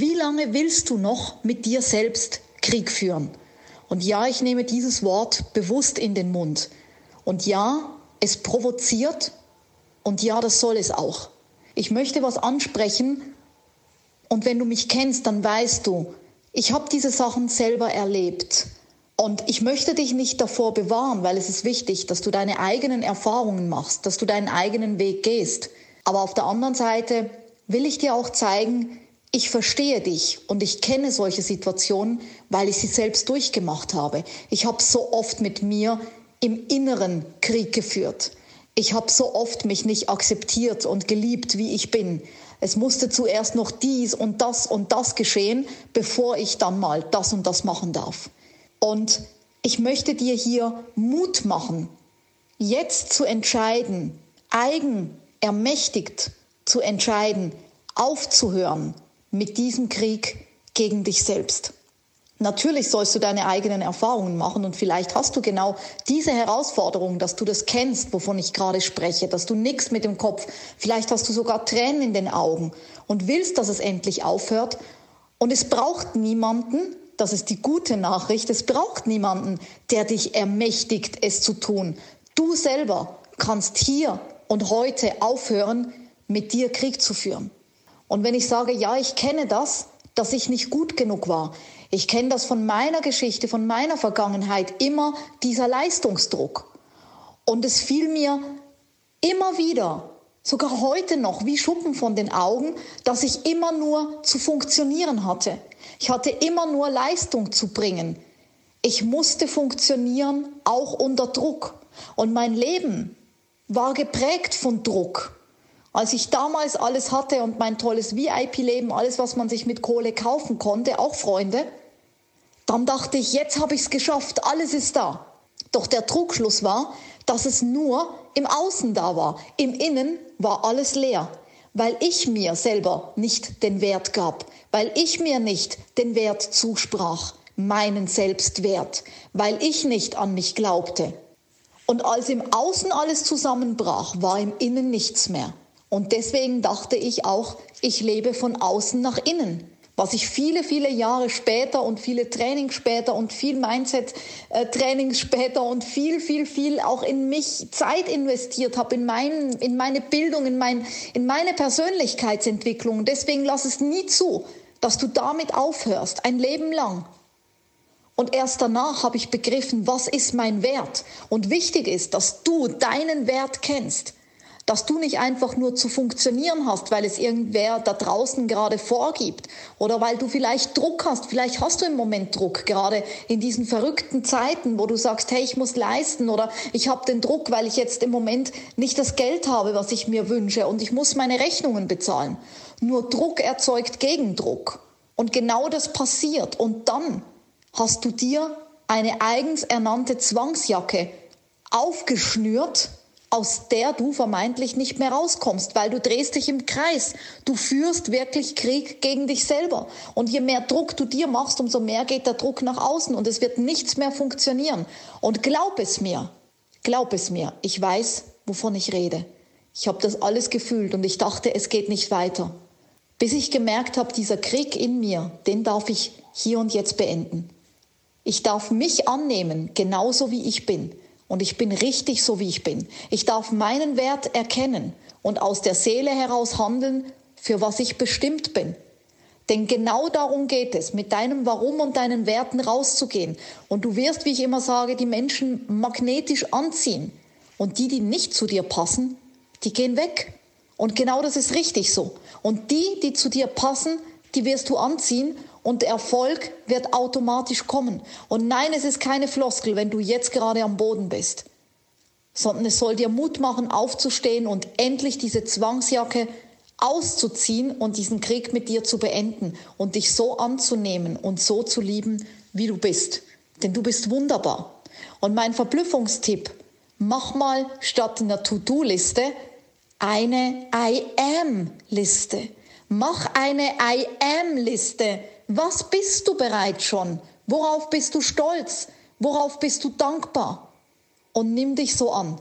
wie lange willst du noch mit dir selbst Krieg führen? Und ja, ich nehme dieses Wort bewusst in den Mund. Und ja, es provoziert und ja, das soll es auch. Ich möchte was ansprechen und wenn du mich kennst, dann weißt du, ich habe diese Sachen selber erlebt. Und ich möchte dich nicht davor bewahren, weil es ist wichtig, dass du deine eigenen Erfahrungen machst, dass du deinen eigenen Weg gehst. Aber auf der anderen Seite will ich dir auch zeigen, ich verstehe dich und ich kenne solche Situationen, weil ich sie selbst durchgemacht habe. Ich habe so oft mit mir im Inneren Krieg geführt. Ich habe so oft mich nicht akzeptiert und geliebt, wie ich bin. Es musste zuerst noch dies und das und das geschehen, bevor ich dann mal das und das machen darf. Und ich möchte dir hier Mut machen, jetzt zu entscheiden, eigen ermächtigt zu entscheiden, aufzuhören mit diesem Krieg gegen dich selbst. Natürlich sollst du deine eigenen Erfahrungen machen und vielleicht hast du genau diese Herausforderung, dass du das kennst, wovon ich gerade spreche, dass du nichts mit dem Kopf, vielleicht hast du sogar Tränen in den Augen und willst, dass es endlich aufhört. Und es braucht niemanden, das ist die gute Nachricht, es braucht niemanden, der dich ermächtigt, es zu tun. Du selber kannst hier und heute aufhören, mit dir Krieg zu führen. Und wenn ich sage, ja, ich kenne das, dass ich nicht gut genug war, ich kenne das von meiner Geschichte, von meiner Vergangenheit, immer dieser Leistungsdruck. Und es fiel mir immer wieder, sogar heute noch, wie Schuppen von den Augen, dass ich immer nur zu funktionieren hatte. Ich hatte immer nur Leistung zu bringen. Ich musste funktionieren, auch unter Druck. Und mein Leben war geprägt von Druck. Als ich damals alles hatte und mein tolles VIP-Leben, alles, was man sich mit Kohle kaufen konnte, auch Freunde, dann dachte ich, jetzt habe ich es geschafft, alles ist da. Doch der Trugschluss war, dass es nur im Außen da war. Im Innen war alles leer, weil ich mir selber nicht den Wert gab, weil ich mir nicht den Wert zusprach, meinen Selbstwert, weil ich nicht an mich glaubte. Und als im Außen alles zusammenbrach, war im Innen nichts mehr. Und deswegen dachte ich auch, ich lebe von außen nach innen. Was ich viele, viele Jahre später und viele Trainings später und viel Mindset-Trainings später und viel, viel, viel auch in mich Zeit investiert habe, in, mein, in meine Bildung, in, mein, in meine Persönlichkeitsentwicklung. Deswegen lass es nie zu, dass du damit aufhörst, ein Leben lang. Und erst danach habe ich begriffen, was ist mein Wert. Und wichtig ist, dass du deinen Wert kennst dass du nicht einfach nur zu funktionieren hast, weil es irgendwer da draußen gerade vorgibt oder weil du vielleicht Druck hast. Vielleicht hast du im Moment Druck, gerade in diesen verrückten Zeiten, wo du sagst, hey, ich muss leisten oder ich habe den Druck, weil ich jetzt im Moment nicht das Geld habe, was ich mir wünsche und ich muss meine Rechnungen bezahlen. Nur Druck erzeugt Gegendruck. Und genau das passiert. Und dann hast du dir eine eigens ernannte Zwangsjacke aufgeschnürt, aus der du vermeintlich nicht mehr rauskommst, weil du drehst dich im Kreis. Du führst wirklich Krieg gegen dich selber. Und je mehr Druck du dir machst, umso mehr geht der Druck nach außen und es wird nichts mehr funktionieren. Und glaub es mir, glaub es mir, ich weiß, wovon ich rede. Ich habe das alles gefühlt und ich dachte, es geht nicht weiter. Bis ich gemerkt habe, dieser Krieg in mir, den darf ich hier und jetzt beenden. Ich darf mich annehmen, genauso wie ich bin. Und ich bin richtig so, wie ich bin. Ich darf meinen Wert erkennen und aus der Seele heraus handeln, für was ich bestimmt bin. Denn genau darum geht es, mit deinem Warum und deinen Werten rauszugehen. Und du wirst, wie ich immer sage, die Menschen magnetisch anziehen. Und die, die nicht zu dir passen, die gehen weg. Und genau das ist richtig so. Und die, die zu dir passen, die wirst du anziehen und Erfolg wird automatisch kommen. Und nein, es ist keine Floskel, wenn du jetzt gerade am Boden bist, sondern es soll dir Mut machen, aufzustehen und endlich diese Zwangsjacke auszuziehen und diesen Krieg mit dir zu beenden und dich so anzunehmen und so zu lieben, wie du bist. Denn du bist wunderbar. Und mein Verblüffungstipp, mach mal statt einer To-Do-Liste eine I am-Liste. Mach eine I am-Liste. Was bist du bereits schon? Worauf bist du stolz? Worauf bist du dankbar? Und nimm dich so an.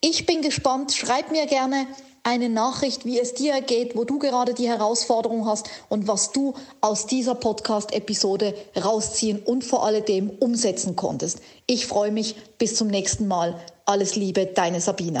Ich bin gespannt. Schreib mir gerne eine Nachricht, wie es dir geht, wo du gerade die Herausforderung hast und was du aus dieser Podcast-Episode rausziehen und vor alledem umsetzen konntest. Ich freue mich. Bis zum nächsten Mal. Alles Liebe, deine Sabina.